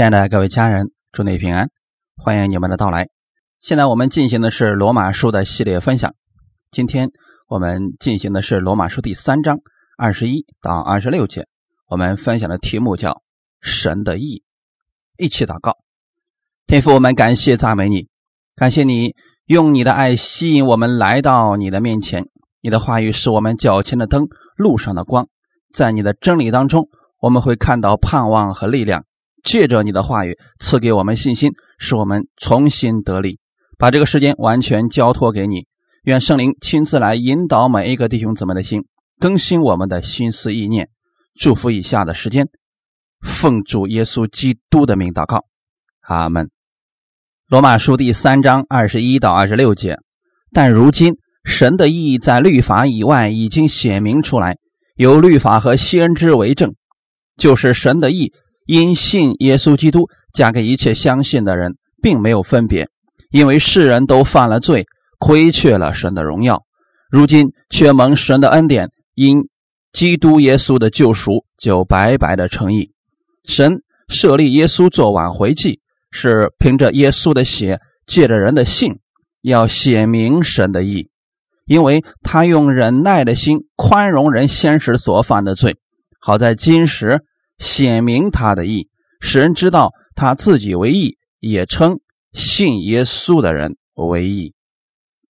亲爱的各位家人，祝你平安，欢迎你们的到来。现在我们进行的是罗马书的系列分享，今天我们进行的是罗马书第三章二十一到二十六节。我们分享的题目叫“神的意”。一起祷告，天父，我们感谢赞美你，感谢你用你的爱吸引我们来到你的面前。你的话语是我们脚前的灯，路上的光。在你的真理当中，我们会看到盼望和力量。借着你的话语赐给我们信心，使我们重新得力。把这个时间完全交托给你，愿圣灵亲自来引导每一个弟兄姊妹的心，更新我们的心思意念。祝福以下的时间，奉主耶稣基督的名祷告，阿门。罗马书第三章二十一到二十六节。但如今神的意义在律法以外已经显明出来，有律法和先知为证，就是神的意。因信耶稣基督，嫁给一切相信的人，并没有分别，因为世人都犯了罪，亏缺了神的荣耀。如今却蒙神的恩典，因基督耶稣的救赎，就白白的称义。神设立耶稣做挽回祭，是凭着耶稣的血，借着人的信，要显明神的义，因为他用忍耐的心宽容人先时所犯的罪，好在今时。显明他的意，使人知道他自己为义，也称信耶稣的人为义。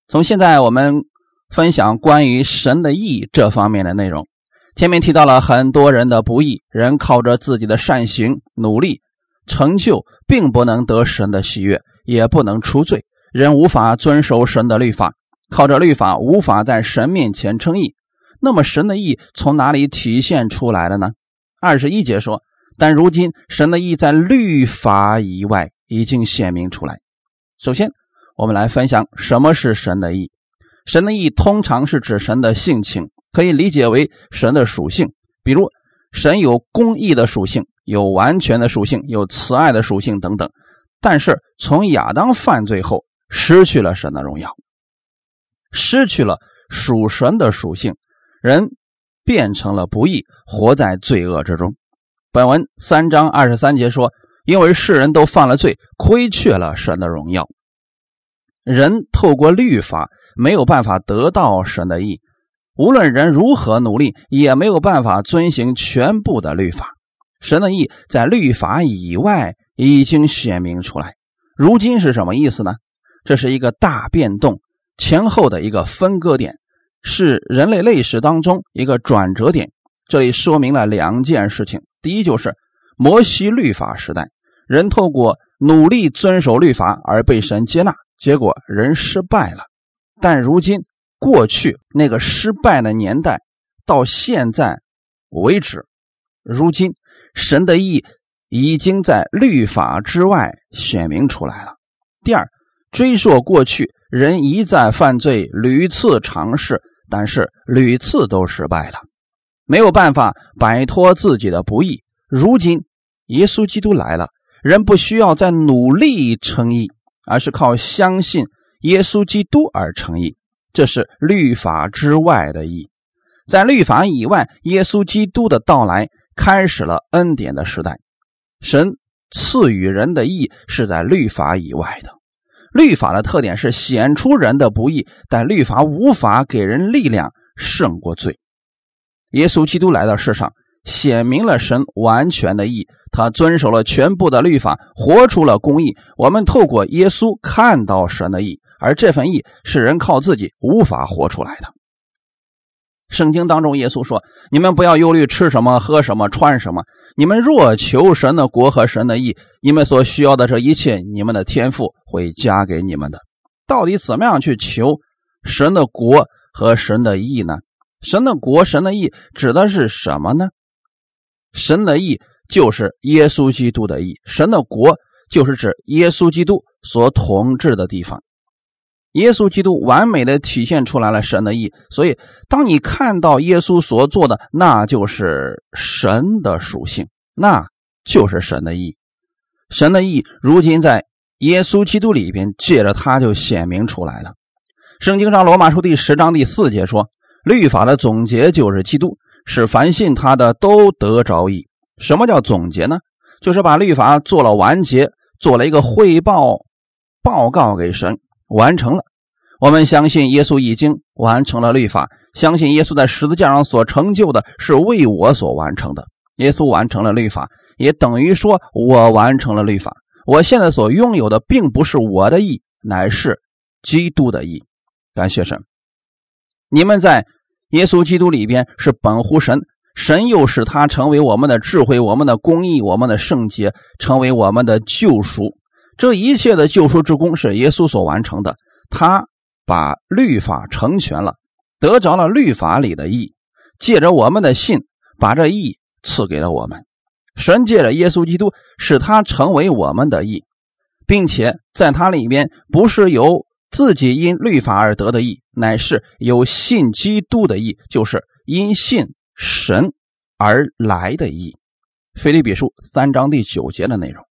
从现在我们分享关于神的义这方面的内容。前面提到了很多人的不义，人靠着自己的善行努力成就，并不能得神的喜悦，也不能出罪。人无法遵守神的律法，靠着律法无法在神面前称义。那么神的义从哪里体现出来的呢？二十一节说：“但如今神的意在律法以外已经显明出来。首先，我们来分享什么是神的意。神的意通常是指神的性情，可以理解为神的属性。比如，神有公义的属性，有完全的属性，有慈爱的属性等等。但是，从亚当犯罪后，失去了神的荣耀，失去了属神的属性，人。”变成了不义，活在罪恶之中。本文三章二十三节说：“因为世人都犯了罪，亏缺了神的荣耀。人透过律法没有办法得到神的义，无论人如何努力，也没有办法遵行全部的律法。神的义在律法以外已经显明出来。如今是什么意思呢？这是一个大变动前后的一个分割点。”是人类历史当中一个转折点，这里说明了两件事情。第一，就是摩西律法时代，人透过努力遵守律法而被神接纳，结果人失败了。但如今，过去那个失败的年代到现在为止，如今神的意已经在律法之外显明出来了。第二，追溯过去，人一再犯罪，屡次尝试。但是屡次都失败了，没有办法摆脱自己的不义。如今耶稣基督来了，人不需要再努力称义，而是靠相信耶稣基督而称义。这是律法之外的义，在律法以外，耶稣基督的到来开始了恩典的时代。神赐予人的义是在律法以外的。律法的特点是显出人的不义，但律法无法给人力量胜过罪。耶稣基督来到世上，显明了神完全的义，他遵守了全部的律法，活出了公义。我们透过耶稣看到神的义，而这份义是人靠自己无法活出来的。圣经当中，耶稣说：“你们不要忧虑吃什么、喝什么、穿什么。你们若求神的国和神的义，你们所需要的这一切，你们的天赋会加给你们的。”到底怎么样去求神的国和神的义呢？神的国、神的义指的是什么呢？神的义就是耶稣基督的义，神的国就是指耶稣基督所统治的地方。耶稣基督完美的体现出来了神的意，所以当你看到耶稣所做的，那就是神的属性，那就是神的意。神的意如今在耶稣基督里边，借着他就显明出来了。圣经上罗马书第十章第四节说：“律法的总结就是基督，使凡信他的都得着义。”什么叫总结呢？就是把律法做了完结，做了一个汇报报告给神，完成了。我们相信耶稣已经完成了律法，相信耶稣在十字架上所成就的是为我所完成的。耶稣完成了律法，也等于说我完成了律法。我现在所拥有的并不是我的义，乃是基督的义。感谢神，你们在耶稣基督里边是本乎神，神又使他成为我们的智慧、我们的公义、我们的圣洁，成为我们的救赎。这一切的救赎之功是耶稣所完成的，他。把律法成全了，得着了律法里的义，借着我们的信，把这义赐给了我们。神借着耶稣基督，使他成为我们的义，并且在他里面不是由自己因律法而得的义，乃是有信基督的义，就是因信神而来的义。腓立比书三章第九节的内容，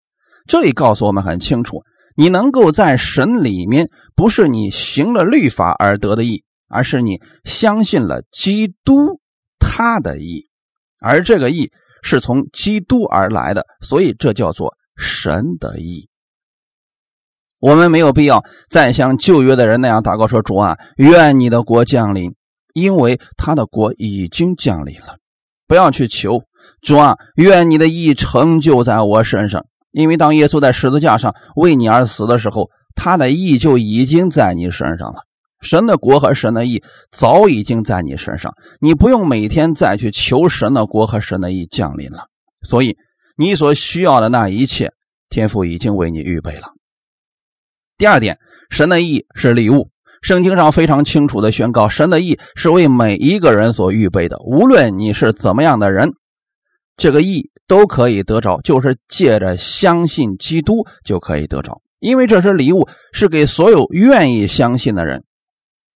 这里告诉我们很清楚。你能够在神里面，不是你行了律法而得的义，而是你相信了基督他的义，而这个义是从基督而来的，所以这叫做神的义。我们没有必要再像旧约的人那样祷告说：“主啊，愿你的国降临。”因为他的国已经降临了，不要去求主啊，愿你的义成就在我身上。因为当耶稣在十字架上为你而死的时候，他的义就已经在你身上了。神的国和神的义早已经在你身上，你不用每天再去求神的国和神的义降临了。所以，你所需要的那一切，天父已经为你预备了。第二点，神的义是礼物。圣经上非常清楚的宣告，神的义是为每一个人所预备的，无论你是怎么样的人。这个义都可以得着，就是借着相信基督就可以得着，因为这是礼物，是给所有愿意相信的人。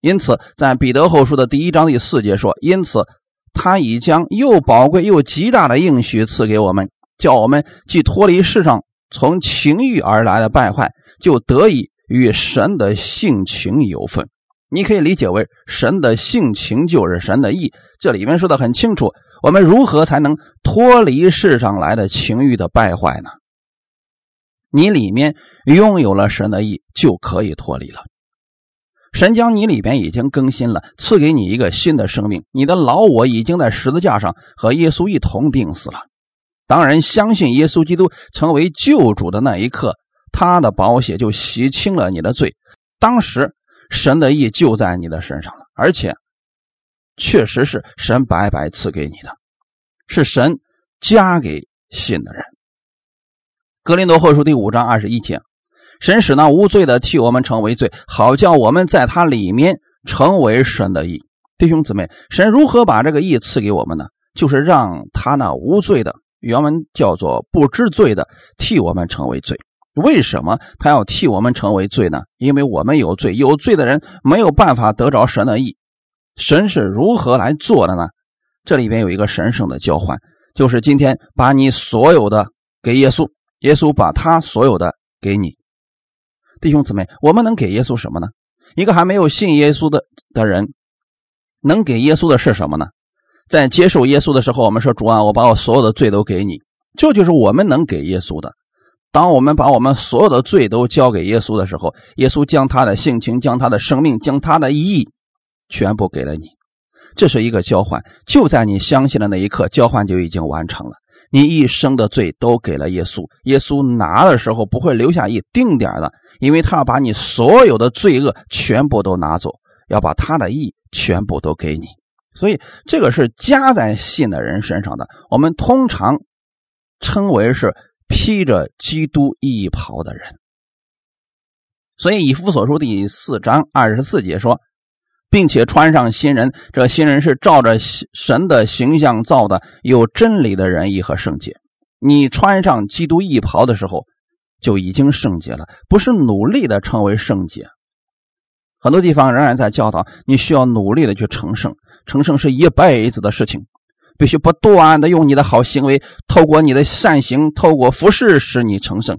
因此，在彼得后书的第一章第四节说：“因此，他已将又宝贵又极大的应许赐给我们，叫我们既脱离世上从情欲而来的败坏，就得以与神的性情有份。”你可以理解为神的性情就是神的意，这里面说的很清楚。我们如何才能脱离世上来的情欲的败坏呢？你里面拥有了神的意，就可以脱离了。神将你里边已经更新了，赐给你一个新的生命。你的老我已经在十字架上和耶稣一同钉死了。当然，相信耶稣基督成为救主的那一刻，他的宝血就洗清了你的罪。当时神的意就在你的身上了，而且。确实是神白白赐给你的，是神加给信的人。格林多后书第五章二十一节，神使那无罪的替我们成为罪，好叫我们在他里面成为神的义。弟兄姊妹，神如何把这个义赐给我们呢？就是让他那无罪的，原文叫做不知罪的，替我们成为罪。为什么他要替我们成为罪呢？因为我们有罪，有罪的人没有办法得着神的义。神是如何来做的呢？这里边有一个神圣的交换，就是今天把你所有的给耶稣，耶稣把他所有的给你。弟兄姊妹，我们能给耶稣什么呢？一个还没有信耶稣的的人，能给耶稣的是什么呢？在接受耶稣的时候，我们说主啊，我把我所有的罪都给你，这就是我们能给耶稣的。当我们把我们所有的罪都交给耶稣的时候，耶稣将他的性情、将他的生命、将他的意义。全部给了你，这是一个交换。就在你相信的那一刻，交换就已经完成了。你一生的罪都给了耶稣，耶稣拿的时候不会留下一丁点的，因为他要把你所有的罪恶全部都拿走，要把他的义全部都给你。所以这个是加在信的人身上的。我们通常称为是披着基督衣袍的人。所以以弗所书第四章二十四节说。并且穿上新人，这新人是照着神的形象造的，有真理的仁义和圣洁。你穿上基督义袍的时候，就已经圣洁了，不是努力的成为圣洁。很多地方仍然在教导你需要努力的去成圣，成圣是一辈子的事情，必须不断的用你的好行为，透过你的善行，透过服侍使你成圣。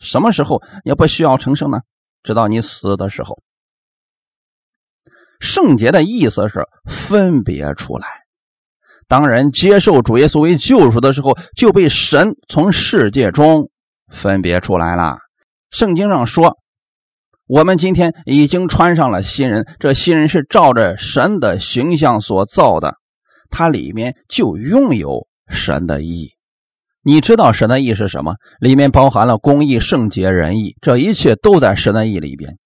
什么时候也不需要成圣呢？直到你死的时候。圣洁的意思是分别出来，当人接受主耶稣为救赎的时候，就被神从世界中分别出来了。圣经上说，我们今天已经穿上了新人，这新人是照着神的形象所造的，它里面就拥有神的意。你知道神的意是什么？里面包含了公义、圣洁、仁义，这一切都在神的意里边。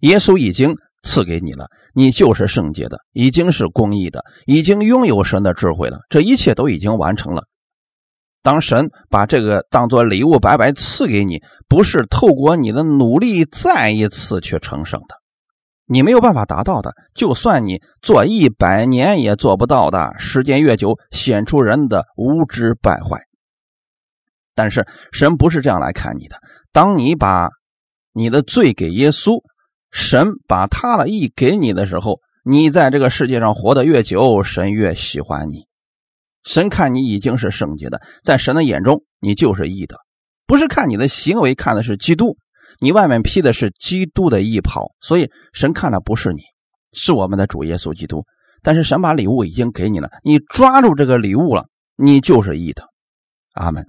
耶稣已经。赐给你了，你就是圣洁的，已经是公义的，已经拥有神的智慧了。这一切都已经完成了。当神把这个当做礼物白白赐给你，不是透过你的努力再一次去成圣的，你没有办法达到的。就算你做一百年也做不到的。时间越久，显出人的无知败坏。但是神不是这样来看你的。当你把你的罪给耶稣。神把他的意给你的时候，你在这个世界上活得越久，神越喜欢你。神看你已经是圣洁的，在神的眼中，你就是义的，不是看你的行为，看的是基督。你外面披的是基督的衣袍，所以神看的不是你，是我们的主耶稣基督。但是神把礼物已经给你了，你抓住这个礼物了，你就是义的。阿门。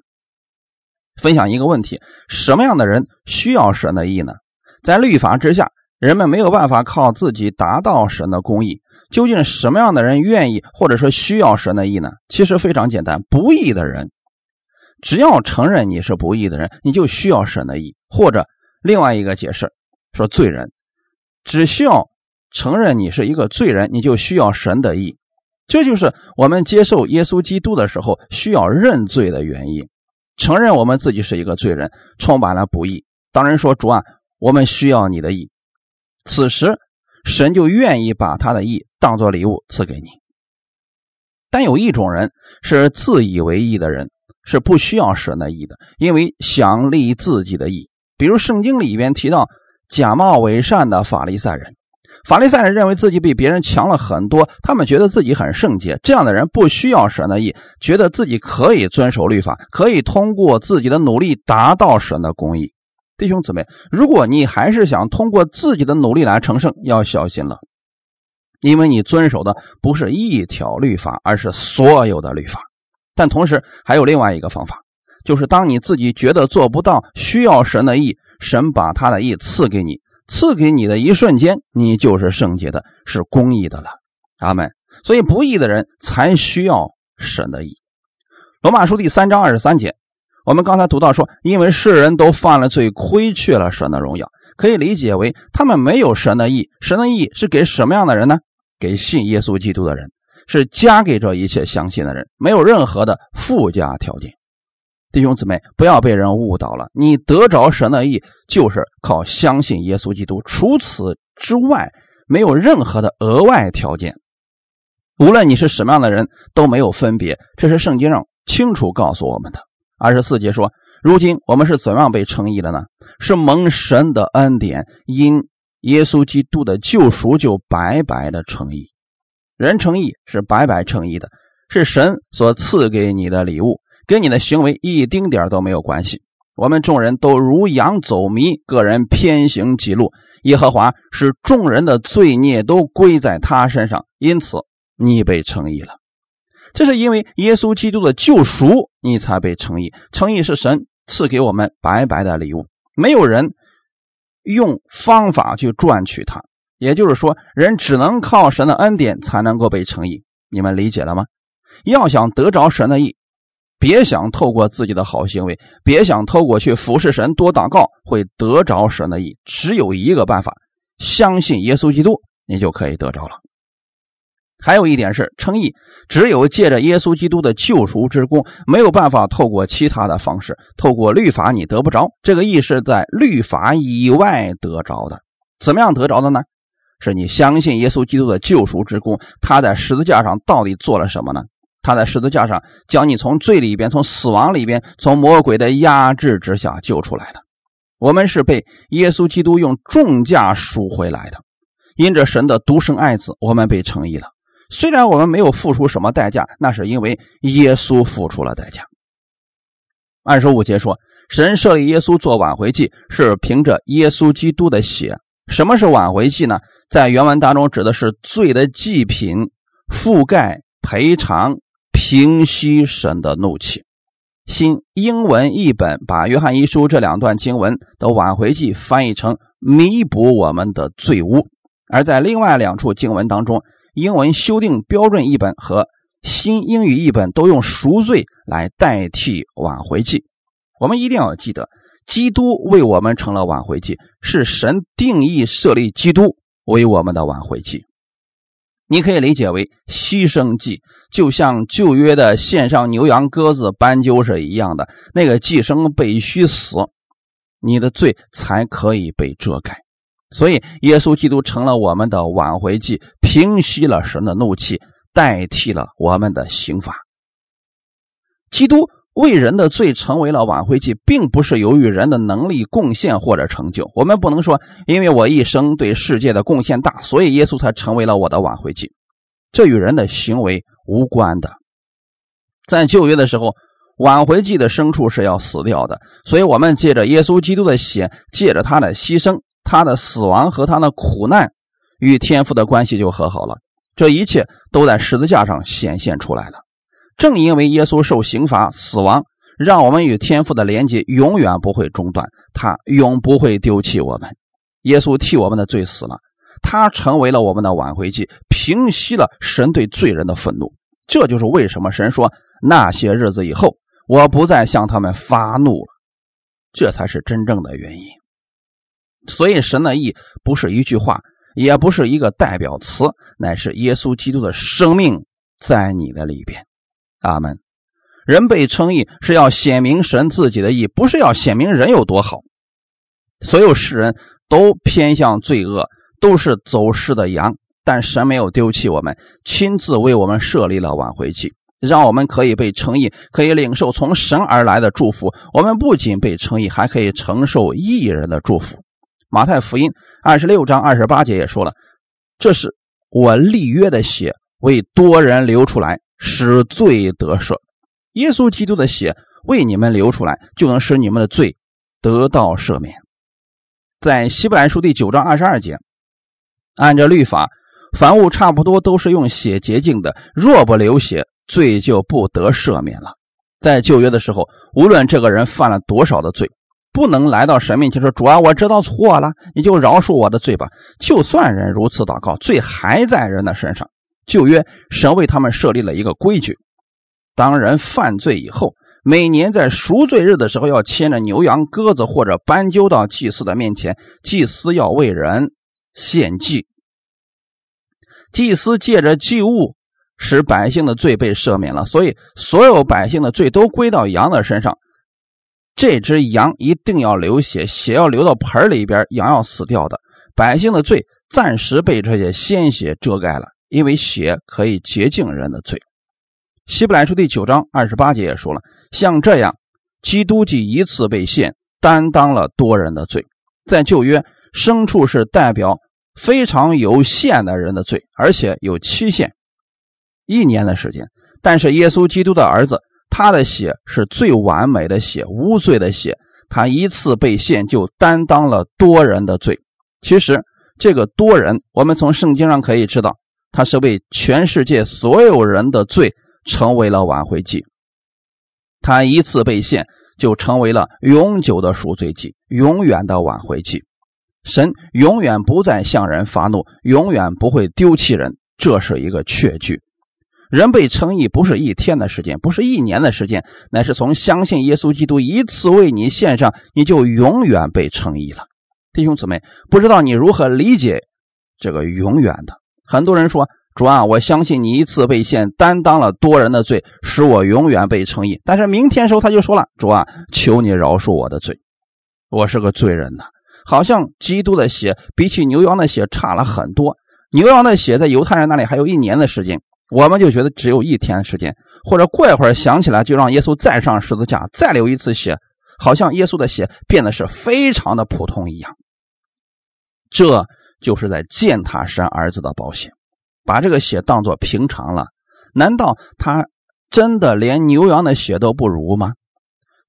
分享一个问题：什么样的人需要神的义呢？在律法之下。人们没有办法靠自己达到神的公义。究竟什么样的人愿意或者说需要神的义呢？其实非常简单，不义的人，只要承认你是不义的人，你就需要神的义。或者另外一个解释说，罪人只需要承认你是一个罪人，你就需要神的义。这就是我们接受耶稣基督的时候需要认罪的原因，承认我们自己是一个罪人，充满了不义。当人说主啊，我们需要你的义。此时，神就愿意把他的义当做礼物赐给你。但有一种人是自以为义的人，是不需要神的义的，因为想立自己的义。比如圣经里边提到假冒伪善的法利赛人，法利赛人认为自己比别人强了很多，他们觉得自己很圣洁。这样的人不需要神的义，觉得自己可以遵守律法，可以通过自己的努力达到神的公义。弟兄姊妹，如果你还是想通过自己的努力来成圣，要小心了，因为你遵守的不是一条律法，而是所有的律法。但同时还有另外一个方法，就是当你自己觉得做不到，需要神的意，神把他的意赐给你，赐给你的一瞬间，你就是圣洁的，是公义的了。阿门。所以不义的人才需要神的意。罗马书第三章二十三节。我们刚才读到说，因为世人都犯了罪，亏缺了神的荣耀，可以理解为他们没有神的义。神的义是给什么样的人呢？给信耶稣基督的人，是加给这一切相信的人，没有任何的附加条件。弟兄姊妹，不要被人误导了。你得着神的义，就是靠相信耶稣基督，除此之外，没有任何的额外条件。无论你是什么样的人，都没有分别。这是圣经上清楚告诉我们的。二十四节说：“如今我们是怎样被称义的呢？是蒙神的恩典，因耶稣基督的救赎，就白白的称义。人称义是白白称义的，是神所赐给你的礼物，跟你的行为一丁点都没有关系。我们众人都如羊走迷，个人偏行己路。耶和华使众人的罪孽都归在他身上，因此你被称义了。”这是因为耶稣基督的救赎，你才被称义。称义是神赐给我们白白的礼物，没有人用方法去赚取它。也就是说，人只能靠神的恩典才能够被称义。你们理解了吗？要想得着神的意，别想透过自己的好行为，别想透过去服侍神、多祷告会得着神的意。只有一个办法，相信耶稣基督，你就可以得着了。还有一点是，称义只有借着耶稣基督的救赎之功，没有办法透过其他的方式，透过律法你得不着。这个义是在律法以外得着的。怎么样得着的呢？是你相信耶稣基督的救赎之功，他在十字架上到底做了什么呢？他在十字架上将你从罪里边、从死亡里边、从魔鬼的压制之下救出来的。我们是被耶稣基督用重价赎回来的，因着神的独生爱子，我们被称义了。虽然我们没有付出什么代价，那是因为耶稣付出了代价。二十五节说，神设立耶稣做挽回祭，是凭着耶稣基督的血。什么是挽回祭呢？在原文当中指的是罪的祭品、覆盖、赔偿、平息神的怒气。新英文译本把约翰一书这两段经文的挽回记翻译成弥补我们的罪污，而在另外两处经文当中，英文修订标准译本和新英语译本都用赎罪来代替挽回记。我们一定要记得，基督为我们成了挽回祭，是神定义设立基督为我们的挽回祭。你可以理解为牺牲祭，就像旧约的献上牛羊鸽子斑鸠是一样的。那个寄生必须死，你的罪才可以被遮盖。所以，耶稣基督成了我们的挽回祭，平息了神的怒气，代替了我们的刑罚。基督。为人的罪成为了挽回祭，并不是由于人的能力、贡献或者成就。我们不能说，因为我一生对世界的贡献大，所以耶稣才成为了我的挽回祭。这与人的行为无关的。在旧约的时候，挽回祭的牲畜是要死掉的，所以我们借着耶稣基督的血，借着他的牺牲、他的死亡和他的苦难，与天父的关系就和好了。这一切都在十字架上显现出来了。正因为耶稣受刑罚、死亡，让我们与天父的连接永远不会中断，他永不会丢弃我们。耶稣替我们的罪死了，他成为了我们的挽回祭，平息了神对罪人的愤怒。这就是为什么神说那些日子以后，我不再向他们发怒了。这才是真正的原因。所以，神的意不是一句话，也不是一个代表词，乃是耶稣基督的生命在你的里边。阿门。人被称义是要显明神自己的义，不是要显明人有多好。所有世人都偏向罪恶，都是走失的羊，但神没有丢弃我们，亲自为我们设立了挽回祭，让我们可以被称义，可以领受从神而来的祝福。我们不仅被称义，还可以承受义人的祝福。马太福音二十六章二十八节也说了：“这是我立约的血，为多人流出来。”使罪得赦，耶稣基督的血为你们流出来，就能使你们的罪得到赦免。在希伯来书第九章二十二节，按照律法，凡物差不多都是用血洁净的，若不流血，罪就不得赦免了。在旧约的时候，无论这个人犯了多少的罪，不能来到神面前说：“主啊，我知道错了，你就饶恕我的罪吧。”就算人如此祷告，罪还在人的身上。旧约神为他们设立了一个规矩：当人犯罪以后，每年在赎罪日的时候，要牵着牛羊鸽子或者斑鸠到祭司的面前，祭司要为人献祭。祭司借着祭物使百姓的罪被赦免了，所以所有百姓的罪都归到羊的身上。这只羊一定要流血，血要流到盆里边，羊要死掉的。百姓的罪暂时被这些鲜血遮盖了。因为血可以洁净人的罪，希伯来书第九章二十八节也说了，像这样，基督既一次被献，担当了多人的罪。在旧约，牲畜是代表非常有限的人的罪，而且有期限，一年的时间。但是耶稣基督的儿子，他的血是最完美的血，无罪的血，他一次被献就担当了多人的罪。其实这个多人，我们从圣经上可以知道。他是为全世界所有人的罪成为了挽回祭，他一次被献就成为了永久的赎罪祭，永远的挽回祭。神永远不再向人发怒，永远不会丢弃人，这是一个确据。人被称义不是一天的时间，不是一年的时间，乃是从相信耶稣基督一次为你献上，你就永远被称义了。弟兄姊妹，不知道你如何理解这个永远的？很多人说：“主啊，我相信你一次被献，担当了多人的罪，使我永远被称义。”但是明天时候他就说了：“主啊，求你饶恕我的罪，我是个罪人呐。”好像基督的血比起牛羊的血差了很多。牛羊的血在犹太人那里还有一年的时间，我们就觉得只有一天时间，或者过一会儿想起来就让耶稣再上十字架再流一次血，好像耶稣的血变得是非常的普通一样。这。就是在践踏神儿子的保险，把这个血当作平常了。难道他真的连牛羊的血都不如吗？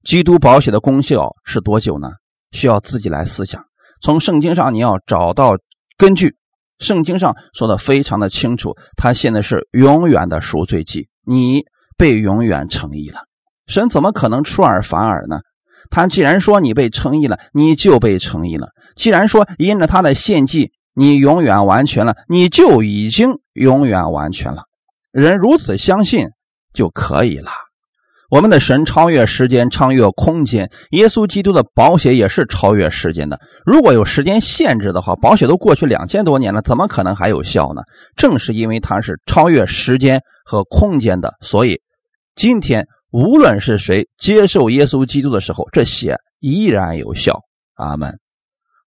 基督保险的功效是多久呢？需要自己来思想。从圣经上你要找到根据，圣经上说的非常的清楚，他现在是永远的赎罪祭，你被永远称义了。神怎么可能出尔反尔呢？他既然说你被称义了，你就被称义了；既然说因着他的献祭，你永远完全了，你就已经永远完全了。人如此相信就可以了。我们的神超越时间，超越空间。耶稣基督的宝血也是超越时间的。如果有时间限制的话，宝血都过去两千多年了，怎么可能还有效呢？正是因为它是超越时间和空间的，所以今天无论是谁接受耶稣基督的时候，这血依然有效。阿门。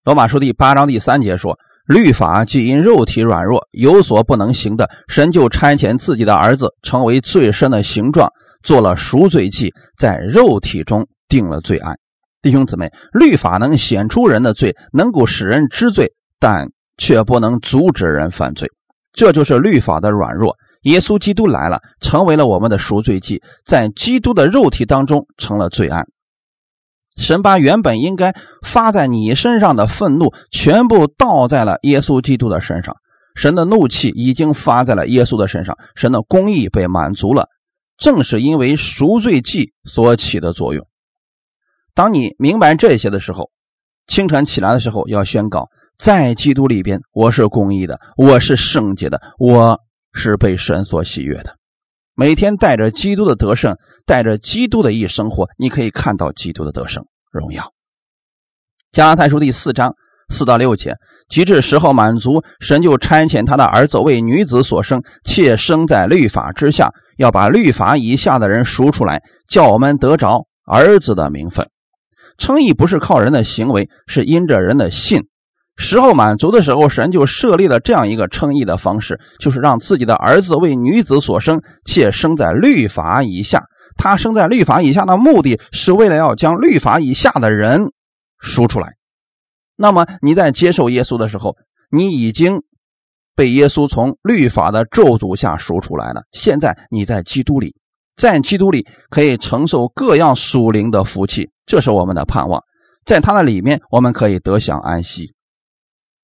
罗马书第八章第三节说：“律法既因肉体软弱有所不能行的，神就差遣自己的儿子成为最深的形状。”做了赎罪祭，在肉体中定了罪案。弟兄姊妹，律法能显出人的罪，能够使人知罪，但却不能阻止人犯罪。这就是律法的软弱。耶稣基督来了，成为了我们的赎罪祭，在基督的肉体当中成了罪案。神把原本应该发在你身上的愤怒，全部倒在了耶稣基督的身上。神的怒气已经发在了耶稣的身上，神的公义被满足了。正是因为赎罪祭所起的作用。当你明白这些的时候，清晨起来的时候要宣告：在基督里边，我是公义的，我是圣洁的，我是被神所喜悦的。每天带着基督的得胜，带着基督的一生活，你可以看到基督的得胜荣耀。加拉太书第四章。四到六节，及至时候满足，神就差遣他的儿子为女子所生，且生在律法之下，要把律法以下的人赎出来，叫我们得着儿子的名分。称义不是靠人的行为，是因着人的信。时候满足的时候，神就设立了这样一个称义的方式，就是让自己的儿子为女子所生，且生在律法以下。他生在律法以下的目的是为了要将律法以下的人赎出来。那么你在接受耶稣的时候，你已经被耶稣从律法的咒诅下赎出来了。现在你在基督里，在基督里可以承受各样属灵的福气，这是我们的盼望。在他的里面，我们可以得享安息。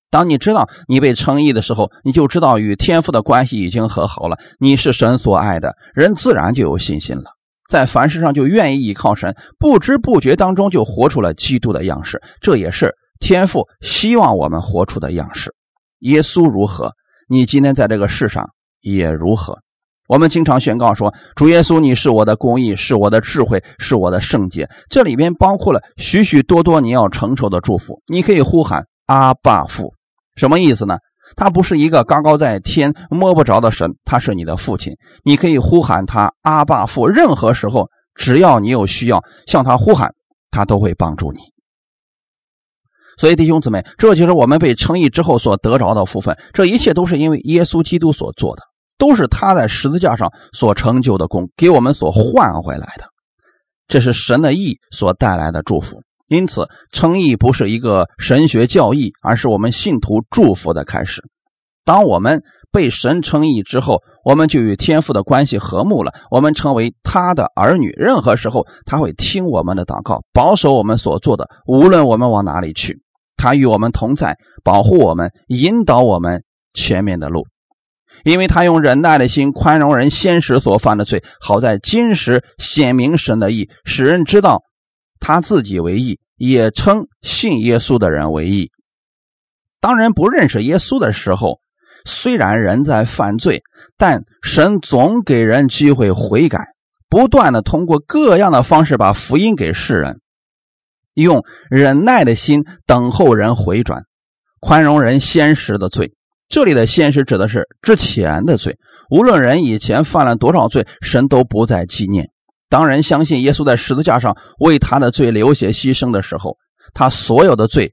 当你知道你被称义的时候，你就知道与天父的关系已经和好了。你是神所爱的人，自然就有信心了，在凡事上就愿意依靠神，不知不觉当中就活出了基督的样式。这也是。天父希望我们活出的样式，耶稣如何，你今天在这个世上也如何。我们经常宣告说：“主耶稣，你是我的公义，是我的智慧，是我的圣洁。”这里边包括了许许多多你要承受的祝福。你可以呼喊阿爸父，什么意思呢？他不是一个高高在天摸不着的神，他是你的父亲。你可以呼喊他阿爸父，任何时候只要你有需要向他呼喊，他都会帮助你。所以，弟兄姊妹，这就是我们被称义之后所得着的福分。这一切都是因为耶稣基督所做的，都是他在十字架上所成就的功，给我们所换回来的。这是神的义所带来的祝福。因此，称义不是一个神学教义，而是我们信徒祝福的开始。当我们被神称义之后，我们就与天父的关系和睦了。我们成为他的儿女，任何时候他会听我们的祷告，保守我们所做的，无论我们往哪里去。他与我们同在，保护我们，引导我们前面的路，因为他用忍耐的心宽容人先时所犯的罪，好在今时显明神的义，使人知道他自己为义，也称信耶稣的人为义。当人不认识耶稣的时候，虽然人在犯罪，但神总给人机会悔改，不断的通过各样的方式把福音给世人。用忍耐的心等候人回转，宽容人先时的罪。这里的先时指的是之前的罪。无论人以前犯了多少罪，神都不再纪念。当人相信耶稣在十字架上为他的罪流血牺牲的时候，他所有的罪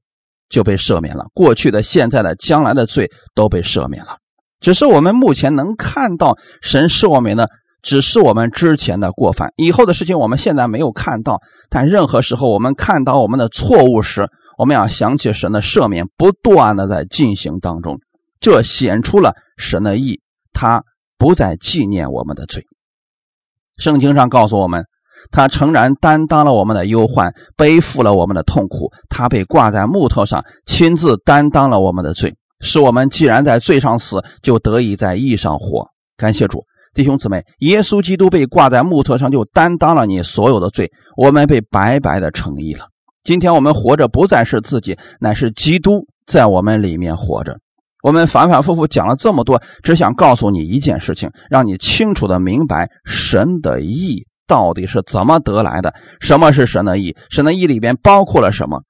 就被赦免了。过去的、现在的、将来的罪都被赦免了。只是我们目前能看到神赦免的。只是我们之前的过犯，以后的事情我们现在没有看到。但任何时候我们看到我们的错误时，我们要想起神的赦免，不断的在进行当中，这显出了神的意，他不再纪念我们的罪。圣经上告诉我们，他诚然担当了我们的忧患，背负了我们的痛苦，他被挂在木头上，亲自担当了我们的罪，使我们既然在罪上死，就得以在义上活。感谢主。弟兄姊妹，耶稣基督被挂在木头上，就担当了你所有的罪，我们被白白的称义了。今天我们活着不再是自己，乃是基督在我们里面活着。我们反反复复讲了这么多，只想告诉你一件事情，让你清楚的明白神的义到底是怎么得来的。什么是神的义？神的义里边包括了什么？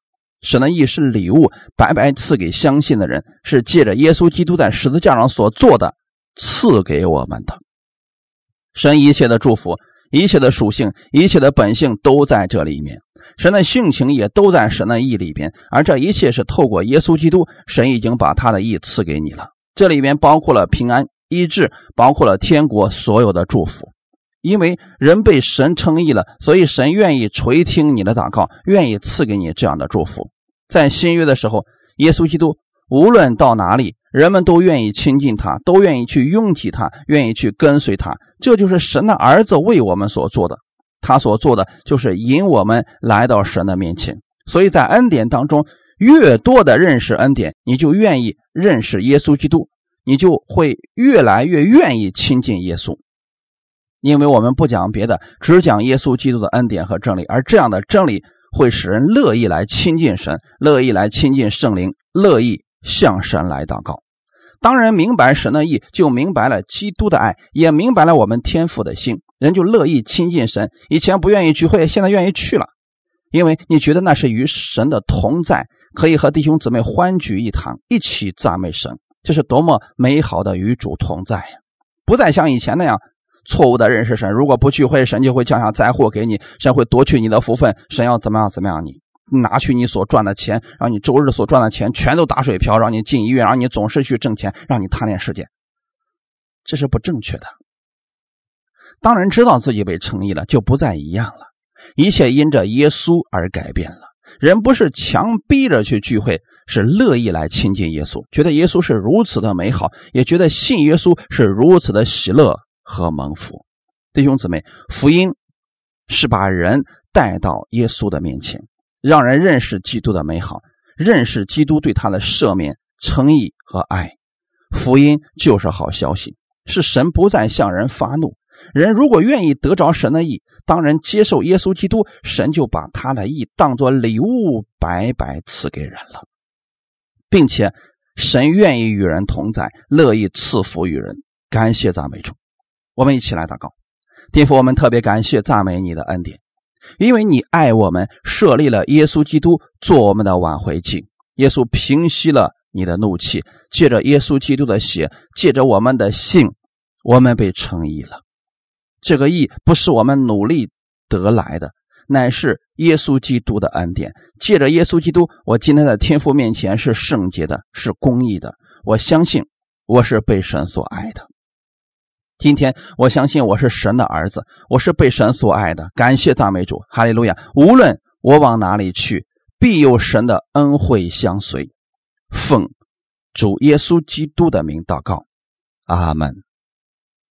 神的义是礼物，白白赐给相信的人，是借着耶稣基督在十字架上所做的，赐给我们的。神一切的祝福。一切的属性，一切的本性都在这里面，神的性情也都在神的意里边，而这一切是透过耶稣基督，神已经把他的意赐给你了。这里面包括了平安、医治，包括了天国所有的祝福。因为人被神称义了，所以神愿意垂听你的祷告，愿意赐给你这样的祝福。在新约的时候，耶稣基督无论到哪里。人们都愿意亲近他，都愿意去拥挤他，愿意去跟随他。这就是神的儿子为我们所做的。他所做的就是引我们来到神的面前。所以在恩典当中，越多的认识恩典，你就愿意认识耶稣基督，你就会越来越愿意亲近耶稣。因为我们不讲别的，只讲耶稣基督的恩典和真理，而这样的真理会使人乐意来亲近神，乐意来亲近圣灵，乐意向神来祷告。当人明白神的意，就明白了基督的爱，也明白了我们天父的心，人就乐意亲近神。以前不愿意聚会，现在愿意去了，因为你觉得那是与神的同在，可以和弟兄姊妹欢聚一堂，一起赞美神，这是多么美好的与主同在呀！不再像以前那样错误的认识神。如果不聚会，神就会降下灾祸给你，神会夺去你的福分，神要怎么样怎么样你。拿去你所赚的钱，让你周日所赚的钱全都打水漂，让你进医院，让你总是去挣钱，让你贪恋世界，这是不正确的。当人知道自己被称义了，就不再一样了。一切因着耶稣而改变了。人不是强逼着去聚会，是乐意来亲近耶稣，觉得耶稣是如此的美好，也觉得信耶稣是如此的喜乐和蒙福。弟兄姊妹，福音是把人带到耶稣的面前。让人认识基督的美好，认识基督对他的赦免、诚意和爱。福音就是好消息，是神不再向人发怒。人如果愿意得着神的意，当人接受耶稣基督，神就把他的意当作礼物白白赐给人了，并且神愿意与人同在，乐意赐福于人。感谢赞美主，我们一起来祷告。天父，我们特别感谢赞美你的恩典。因为你爱我们，设立了耶稣基督做我们的挽回祭。耶稣平息了你的怒气，借着耶稣基督的血，借着我们的信，我们被称义了。这个义不是我们努力得来的，乃是耶稣基督的恩典。借着耶稣基督，我今天在天父面前是圣洁的，是公义的。我相信我是被神所爱的。今天我相信我是神的儿子，我是被神所爱的。感谢赞美主，哈利路亚！无论我往哪里去，必有神的恩惠相随。奉主耶稣基督的名祷告，阿门。